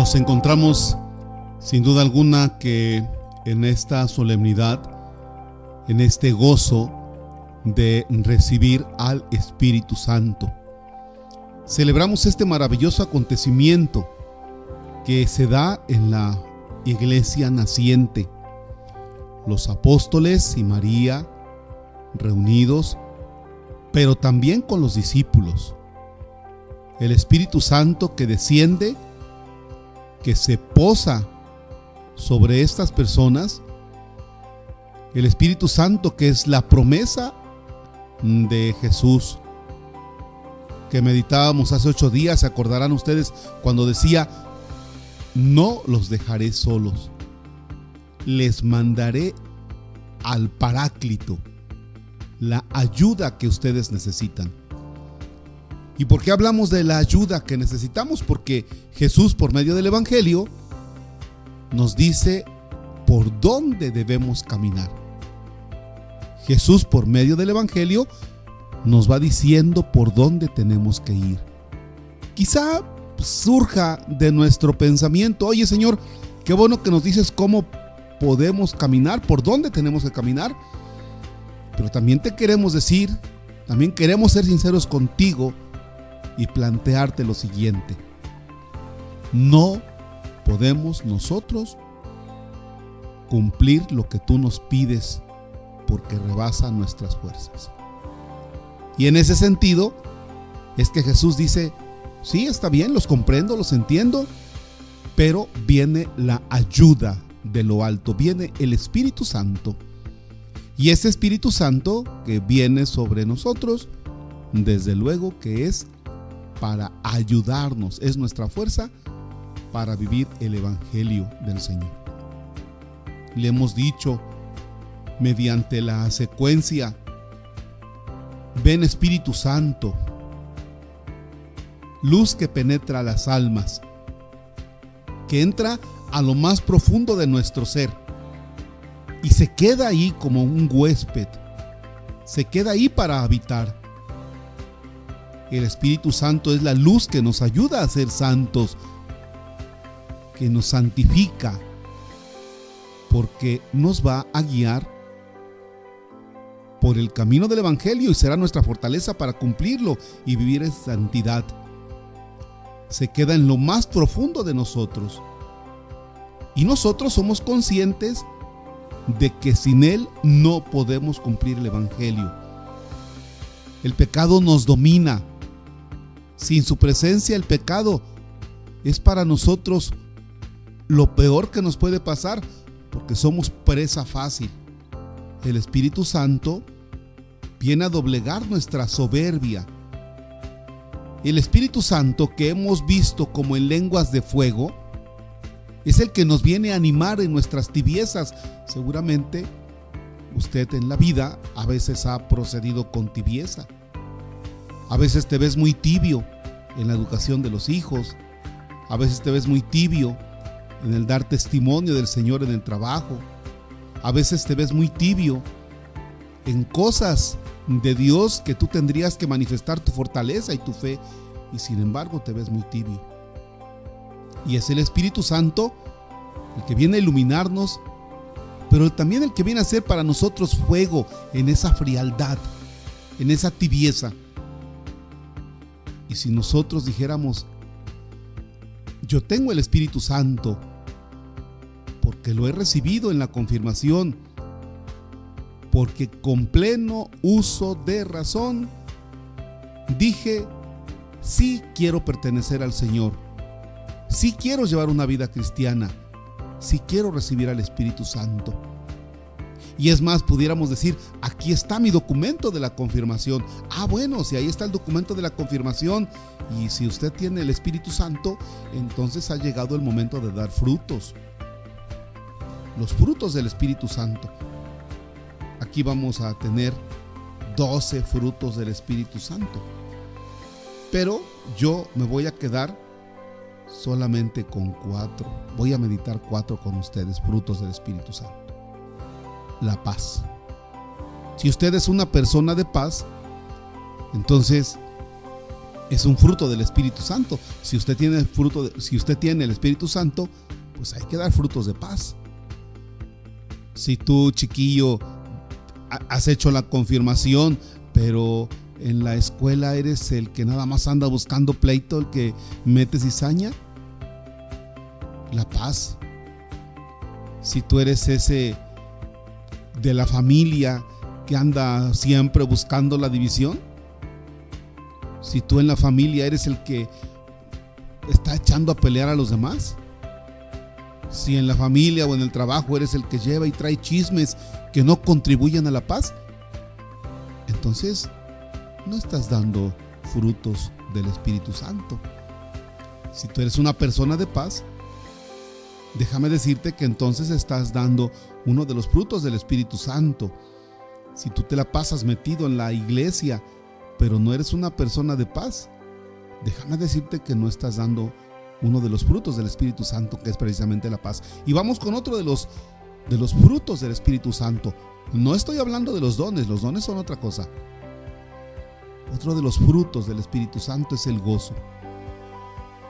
Nos encontramos sin duda alguna que en esta solemnidad, en este gozo de recibir al Espíritu Santo. Celebramos este maravilloso acontecimiento que se da en la iglesia naciente. Los apóstoles y María reunidos, pero también con los discípulos. El Espíritu Santo que desciende, que se posa sobre estas personas. El Espíritu Santo que es la promesa de Jesús que meditábamos hace ocho días, se acordarán ustedes cuando decía, no los dejaré solos, les mandaré al Paráclito, la ayuda que ustedes necesitan. ¿Y por qué hablamos de la ayuda que necesitamos? Porque Jesús por medio del Evangelio nos dice por dónde debemos caminar. Jesús por medio del Evangelio nos va diciendo por dónde tenemos que ir. Quizá surja de nuestro pensamiento, oye Señor, qué bueno que nos dices cómo podemos caminar, por dónde tenemos que caminar, pero también te queremos decir, también queremos ser sinceros contigo y plantearte lo siguiente. No podemos nosotros cumplir lo que tú nos pides porque rebasa nuestras fuerzas. Y en ese sentido es que Jesús dice, sí, está bien, los comprendo, los entiendo, pero viene la ayuda de lo alto, viene el Espíritu Santo. Y ese Espíritu Santo que viene sobre nosotros, desde luego que es para ayudarnos, es nuestra fuerza para vivir el Evangelio del Señor. Le hemos dicho mediante la secuencia, ven Espíritu Santo, luz que penetra las almas, que entra a lo más profundo de nuestro ser y se queda ahí como un huésped, se queda ahí para habitar. El Espíritu Santo es la luz que nos ayuda a ser santos, que nos santifica, porque nos va a guiar por el camino del Evangelio y será nuestra fortaleza para cumplirlo y vivir en santidad. Se queda en lo más profundo de nosotros. Y nosotros somos conscientes de que sin Él no podemos cumplir el Evangelio. El pecado nos domina. Sin su presencia el pecado es para nosotros lo peor que nos puede pasar porque somos presa fácil. El Espíritu Santo viene a doblegar nuestra soberbia. El Espíritu Santo que hemos visto como en lenguas de fuego es el que nos viene a animar en nuestras tibiezas. Seguramente usted en la vida a veces ha procedido con tibieza. A veces te ves muy tibio en la educación de los hijos. A veces te ves muy tibio en el dar testimonio del Señor en el trabajo. A veces te ves muy tibio en cosas de Dios que tú tendrías que manifestar tu fortaleza y tu fe y sin embargo te ves muy tibio. Y es el Espíritu Santo el que viene a iluminarnos, pero también el que viene a ser para nosotros fuego en esa frialdad, en esa tibieza. Y si nosotros dijéramos, yo tengo el Espíritu Santo, porque lo he recibido en la confirmación, porque con pleno uso de razón dije, sí quiero pertenecer al Señor, sí quiero llevar una vida cristiana, sí quiero recibir al Espíritu Santo. Y es más, pudiéramos decir, aquí está mi documento de la confirmación. Ah, bueno, si ahí está el documento de la confirmación y si usted tiene el Espíritu Santo, entonces ha llegado el momento de dar frutos los frutos del Espíritu Santo. Aquí vamos a tener 12 frutos del Espíritu Santo. Pero yo me voy a quedar solamente con cuatro. Voy a meditar cuatro con ustedes, frutos del Espíritu Santo. La paz. Si usted es una persona de paz, entonces es un fruto del Espíritu Santo. Si usted tiene el fruto, de, si usted tiene el Espíritu Santo, pues hay que dar frutos de paz. Si tú, chiquillo, has hecho la confirmación, pero en la escuela eres el que nada más anda buscando pleito, el que mete cizaña, la paz. Si tú eres ese de la familia que anda siempre buscando la división, si tú en la familia eres el que está echando a pelear a los demás, si en la familia o en el trabajo eres el que lleva y trae chismes que no contribuyen a la paz, entonces no estás dando frutos del Espíritu Santo. Si tú eres una persona de paz, déjame decirte que entonces estás dando uno de los frutos del Espíritu Santo. Si tú te la pasas metido en la iglesia, pero no eres una persona de paz, déjame decirte que no estás dando uno de los frutos del Espíritu Santo, que es precisamente la paz. Y vamos con otro de los de los frutos del Espíritu Santo. No estoy hablando de los dones, los dones son otra cosa. Otro de los frutos del Espíritu Santo es el gozo.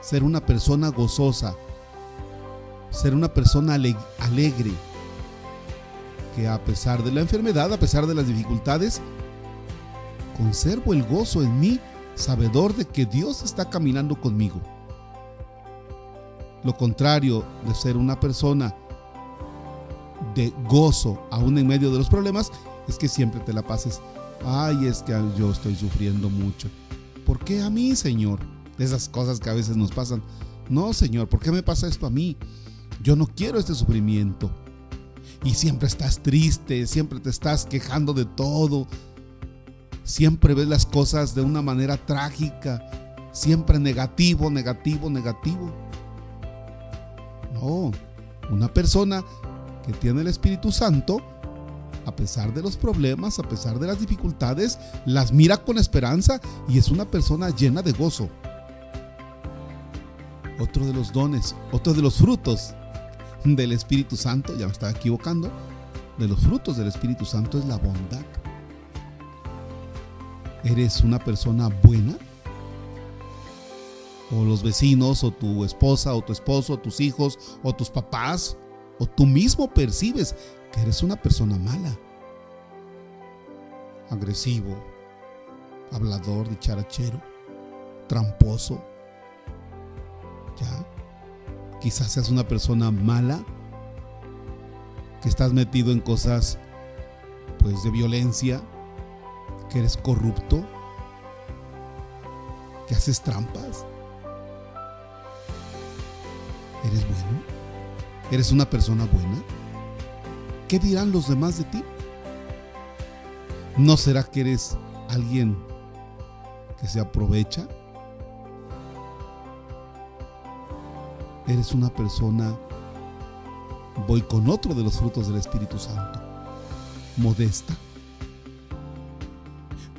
Ser una persona gozosa, ser una persona alegre, que a pesar de la enfermedad, a pesar de las dificultades, conservo el gozo en mí, sabedor de que Dios está caminando conmigo. Lo contrario de ser una persona de gozo aún en medio de los problemas es que siempre te la pases. Ay, es que yo estoy sufriendo mucho. ¿Por qué a mí, Señor? esas cosas que a veces nos pasan. No, Señor, ¿por qué me pasa esto a mí? Yo no quiero este sufrimiento. Y siempre estás triste, siempre te estás quejando de todo, siempre ves las cosas de una manera trágica, siempre negativo, negativo, negativo. No, una persona que tiene el Espíritu Santo, a pesar de los problemas, a pesar de las dificultades, las mira con esperanza y es una persona llena de gozo. Otro de los dones, otro de los frutos del Espíritu Santo, ya me estaba equivocando, de los frutos del Espíritu Santo es la bondad. ¿Eres una persona buena? ¿O los vecinos, o tu esposa, o tu esposo, o tus hijos, o tus papás, o tú mismo percibes que eres una persona mala? Agresivo, hablador, dicharachero, tramposo. Quizás seas una persona mala, que estás metido en cosas pues de violencia, que eres corrupto, que haces trampas. ¿Eres bueno? ¿Eres una persona buena? ¿Qué dirán los demás de ti? ¿No será que eres alguien que se aprovecha? ¿Eres una persona, voy con otro de los frutos del Espíritu Santo, modesta?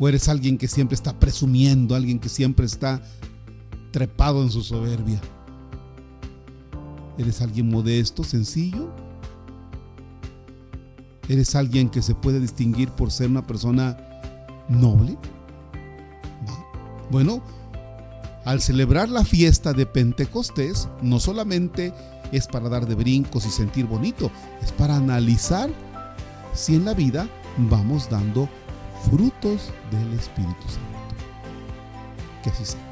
¿O eres alguien que siempre está presumiendo, alguien que siempre está trepado en su soberbia? ¿Eres alguien modesto, sencillo? ¿Eres alguien que se puede distinguir por ser una persona noble? Bueno, al celebrar la fiesta de Pentecostés, no solamente es para dar de brincos y sentir bonito, es para analizar si en la vida vamos dando frutos del Espíritu Santo. Que así sea.